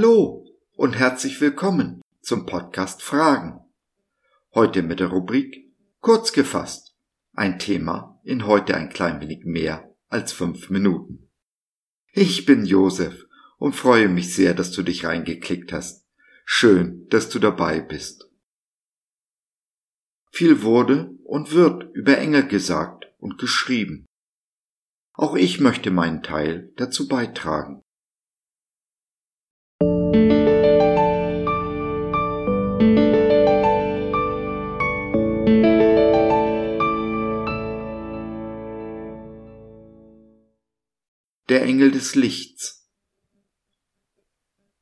Hallo und herzlich willkommen zum Podcast Fragen. Heute mit der Rubrik Kurz gefasst. Ein Thema in heute ein klein wenig mehr als fünf Minuten. Ich bin Josef und freue mich sehr, dass du dich reingeklickt hast. Schön, dass du dabei bist. Viel wurde und wird über Engel gesagt und geschrieben. Auch ich möchte meinen Teil dazu beitragen. Der Engel des Lichts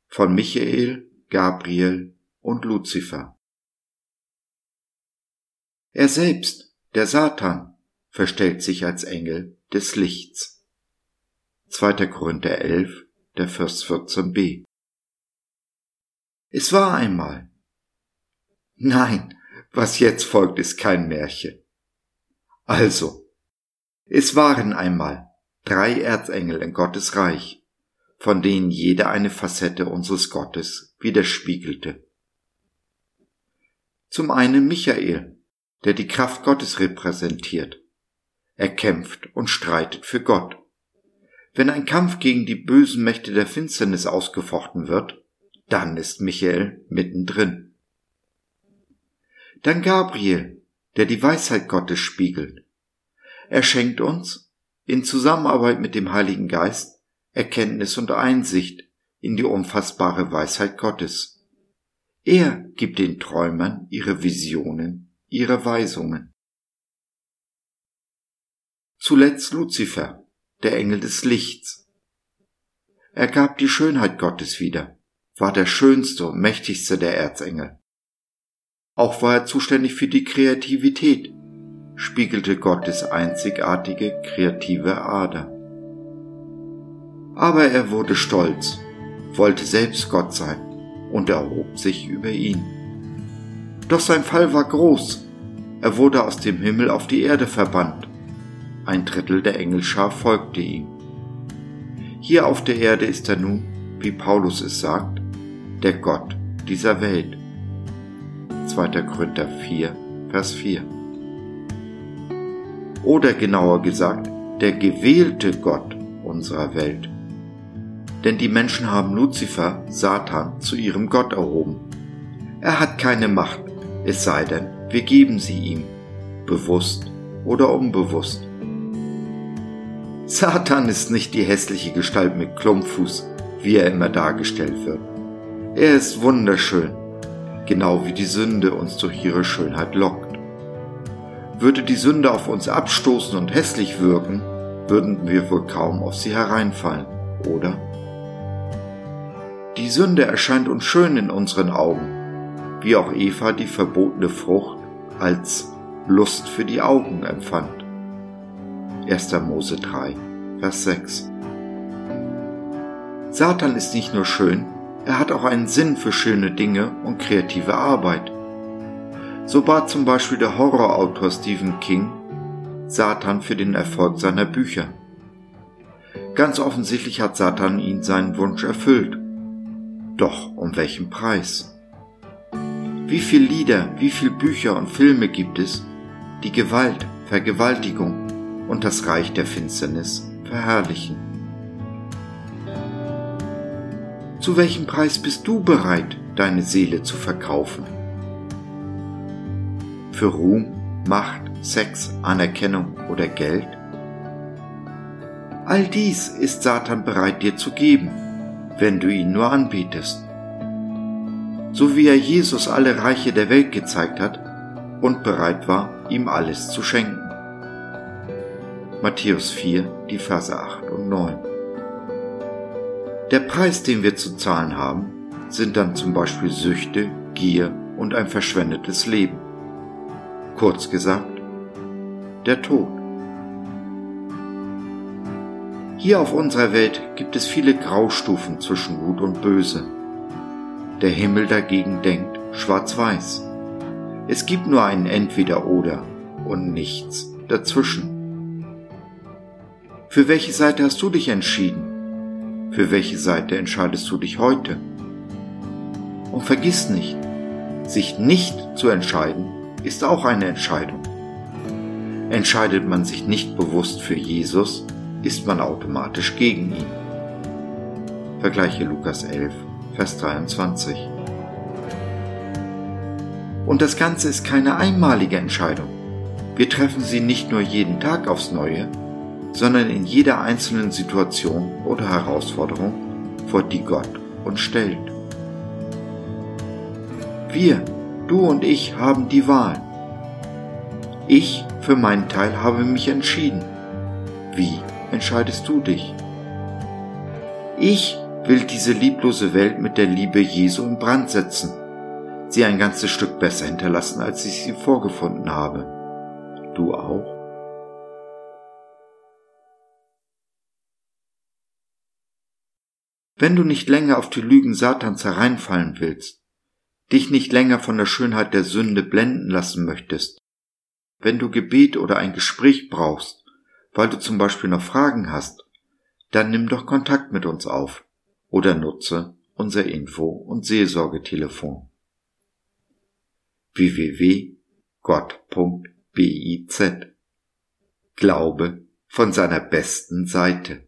von Michael, Gabriel und Luzifer. Er selbst, der Satan, verstellt sich als Engel des Lichts. 2. Korinther 11, der Vers 14b. Es war einmal. Nein, was jetzt folgt, ist kein Märchen. Also, es waren einmal drei Erzengel in Gottes Reich, von denen jeder eine Facette unseres Gottes widerspiegelte. Zum einen Michael, der die Kraft Gottes repräsentiert. Er kämpft und streitet für Gott. Wenn ein Kampf gegen die bösen Mächte der Finsternis ausgefochten wird, dann ist Michael mittendrin. Dann Gabriel, der die Weisheit Gottes spiegelt. Er schenkt uns, in Zusammenarbeit mit dem Heiligen Geist Erkenntnis und Einsicht in die unfassbare Weisheit Gottes. Er gibt den Träumern ihre Visionen, ihre Weisungen. Zuletzt Luzifer, der Engel des Lichts. Er gab die Schönheit Gottes wieder, war der schönste und mächtigste der Erzengel. Auch war er zuständig für die Kreativität, spiegelte Gottes einzigartige kreative Ader. Aber er wurde stolz, wollte selbst Gott sein und erhob sich über ihn. Doch sein Fall war groß. Er wurde aus dem Himmel auf die Erde verbannt. Ein Drittel der Engelschar folgte ihm. Hier auf der Erde ist er nun, wie Paulus es sagt, der Gott dieser Welt. 2. Korinther 4, Vers 4 oder genauer gesagt, der gewählte Gott unserer Welt. Denn die Menschen haben Luzifer, Satan, zu ihrem Gott erhoben. Er hat keine Macht, es sei denn, wir geben sie ihm, bewusst oder unbewusst. Satan ist nicht die hässliche Gestalt mit Klumpfuß, wie er immer dargestellt wird. Er ist wunderschön, genau wie die Sünde uns durch ihre Schönheit lockt. Würde die Sünde auf uns abstoßen und hässlich wirken, würden wir wohl kaum auf sie hereinfallen, oder? Die Sünde erscheint uns schön in unseren Augen, wie auch Eva die verbotene Frucht als Lust für die Augen empfand. 1. Mose 3, Vers 6. Satan ist nicht nur schön, er hat auch einen Sinn für schöne Dinge und kreative Arbeit. So bat zum Beispiel der Horrorautor Stephen King Satan für den Erfolg seiner Bücher. Ganz offensichtlich hat Satan ihn seinen Wunsch erfüllt. Doch um welchen Preis? Wie viele Lieder, wie viele Bücher und Filme gibt es, die Gewalt, Vergewaltigung und das Reich der Finsternis verherrlichen? Zu welchem Preis bist du bereit, deine Seele zu verkaufen? Für Ruhm, Macht, Sex, Anerkennung oder Geld? All dies ist Satan bereit dir zu geben, wenn du ihn nur anbietest. So wie er Jesus alle Reiche der Welt gezeigt hat und bereit war, ihm alles zu schenken. Matthäus 4, die Verse 8 und 9. Der Preis, den wir zu zahlen haben, sind dann zum Beispiel Süchte, Gier und ein verschwendetes Leben. Kurz gesagt, der Tod. Hier auf unserer Welt gibt es viele Graustufen zwischen Gut und Böse. Der Himmel dagegen denkt schwarz-weiß. Es gibt nur ein Entweder-Oder und nichts dazwischen. Für welche Seite hast du dich entschieden? Für welche Seite entscheidest du dich heute? Und vergiss nicht, sich nicht zu entscheiden, ist auch eine Entscheidung. Entscheidet man sich nicht bewusst für Jesus, ist man automatisch gegen ihn. Vergleiche Lukas 11, Vers 23. Und das Ganze ist keine einmalige Entscheidung. Wir treffen sie nicht nur jeden Tag aufs Neue, sondern in jeder einzelnen Situation oder Herausforderung, vor die Gott uns stellt. Wir, du und ich haben die Wahl. Ich für meinen Teil habe mich entschieden. Wie entscheidest du dich? Ich will diese lieblose Welt mit der Liebe Jesu in Brand setzen, sie ein ganzes Stück besser hinterlassen, als ich sie vorgefunden habe. Du auch? Wenn du nicht länger auf die Lügen Satans hereinfallen willst, dich nicht länger von der Schönheit der Sünde blenden lassen möchtest, wenn du Gebet oder ein Gespräch brauchst, weil du zum Beispiel noch Fragen hast, dann nimm doch Kontakt mit uns auf oder nutze unser Info- und Seelsorgetelefon. www.gott.biz Glaube von seiner besten Seite.